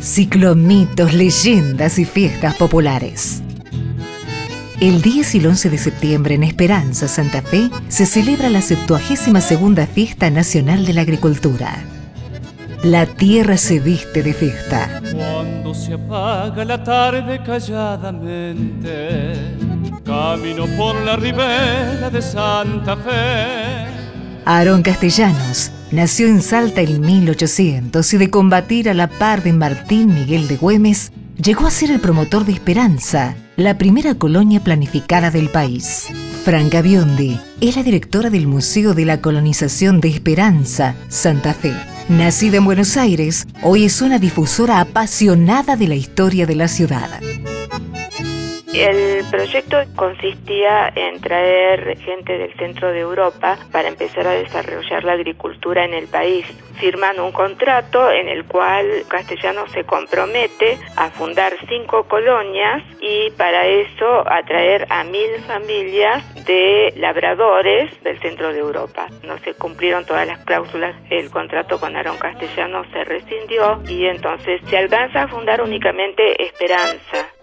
Ciclomitos, leyendas y fiestas populares. El 10 y el 11 de septiembre en Esperanza, Santa Fe, se celebra la 72 Fiesta Nacional de la Agricultura. La tierra se viste de fiesta. Cuando se apaga la tarde calladamente, camino por la ribera de Santa Fe. Aarón Castellanos nació en Salta en 1800 y de combatir a la par de Martín Miguel de Güemes, llegó a ser el promotor de Esperanza, la primera colonia planificada del país. Franca Biondi es la directora del Museo de la Colonización de Esperanza, Santa Fe. Nacida en Buenos Aires, hoy es una difusora apasionada de la historia de la ciudad. El proyecto consistía en traer gente del centro de Europa para empezar a desarrollar la agricultura en el país. Firman un contrato en el cual Castellano se compromete a fundar cinco colonias y para eso atraer a mil familias de labradores del centro de Europa. No se cumplieron todas las cláusulas, el contrato con Aarón Castellano se rescindió y entonces se alcanza a fundar únicamente Esperanza.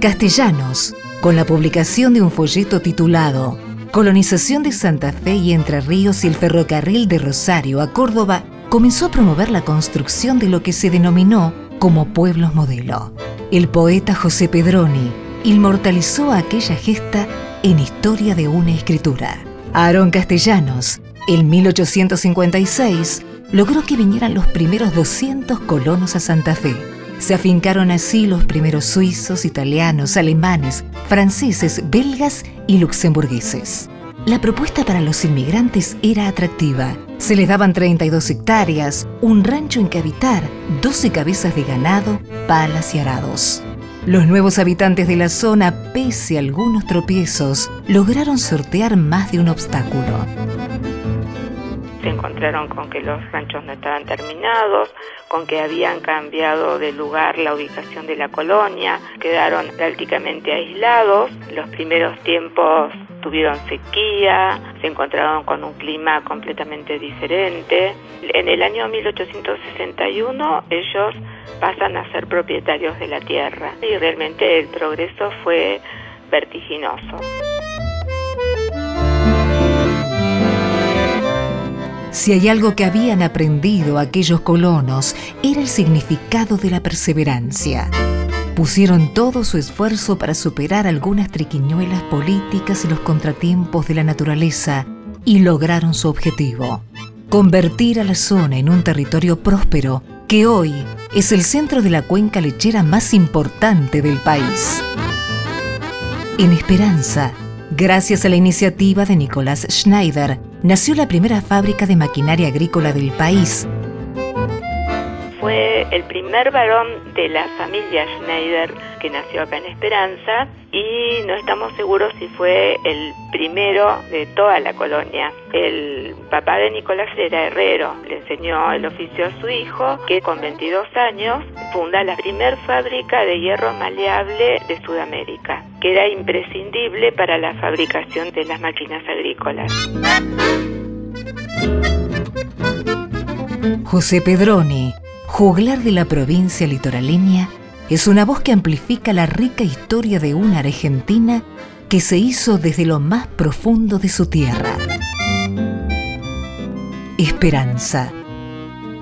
Castellanos, con la publicación de un folleto titulado Colonización de Santa Fe y Entre Ríos y el ferrocarril de Rosario a Córdoba, comenzó a promover la construcción de lo que se denominó como pueblos modelo. El poeta José Pedroni inmortalizó aquella gesta en Historia de una escritura. Aarón Castellanos, en 1856, logró que vinieran los primeros 200 colonos a Santa Fe se afincaron así los primeros suizos, italianos, alemanes, franceses, belgas y luxemburgueses. La propuesta para los inmigrantes era atractiva. Se les daban 32 hectáreas, un rancho en que habitar, 12 cabezas de ganado, palas y arados. Los nuevos habitantes de la zona, pese a algunos tropiezos, lograron sortear más de un obstáculo encontraron con que los ranchos no estaban terminados, con que habían cambiado de lugar la ubicación de la colonia, quedaron prácticamente aislados, los primeros tiempos tuvieron sequía, se encontraron con un clima completamente diferente. En el año 1861 ellos pasan a ser propietarios de la tierra y realmente el progreso fue vertiginoso. Si hay algo que habían aprendido aquellos colonos, era el significado de la perseverancia. Pusieron todo su esfuerzo para superar algunas triquiñuelas políticas y los contratiempos de la naturaleza y lograron su objetivo, convertir a la zona en un territorio próspero que hoy es el centro de la cuenca lechera más importante del país. En Esperanza, Gracias a la iniciativa de Nicolás Schneider, nació la primera fábrica de maquinaria agrícola del país. El primer varón de la familia Schneider que nació acá en Esperanza y no estamos seguros si fue el primero de toda la colonia. El papá de Nicolás era herrero, le enseñó el oficio a su hijo, que con 22 años funda la primer fábrica de hierro maleable de Sudamérica, que era imprescindible para la fabricación de las máquinas agrícolas. José Pedroni, juglar de la provincia litoraleña, es una voz que amplifica la rica historia de una Argentina que se hizo desde lo más profundo de su tierra. Esperanza.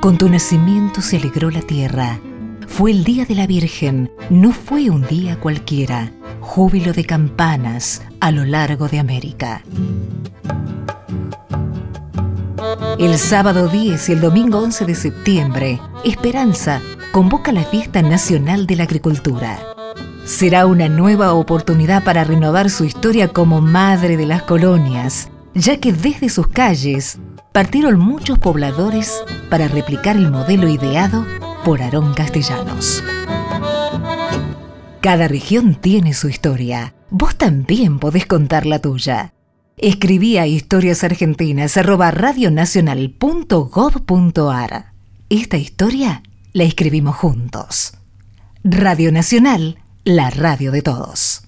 Con tu nacimiento se alegró la tierra. Fue el día de la Virgen, no fue un día cualquiera. Júbilo de campanas a lo largo de América. El sábado 10 y el domingo 11 de septiembre, Esperanza convoca la Fiesta Nacional de la Agricultura. Será una nueva oportunidad para renovar su historia como madre de las colonias, ya que desde sus calles partieron muchos pobladores para replicar el modelo ideado por Aarón Castellanos. Cada región tiene su historia. Vos también podés contar la tuya. Escribí a historiasargentinas.radionacional.gov.ar. Esta historia la escribimos juntos. Radio Nacional, la radio de todos.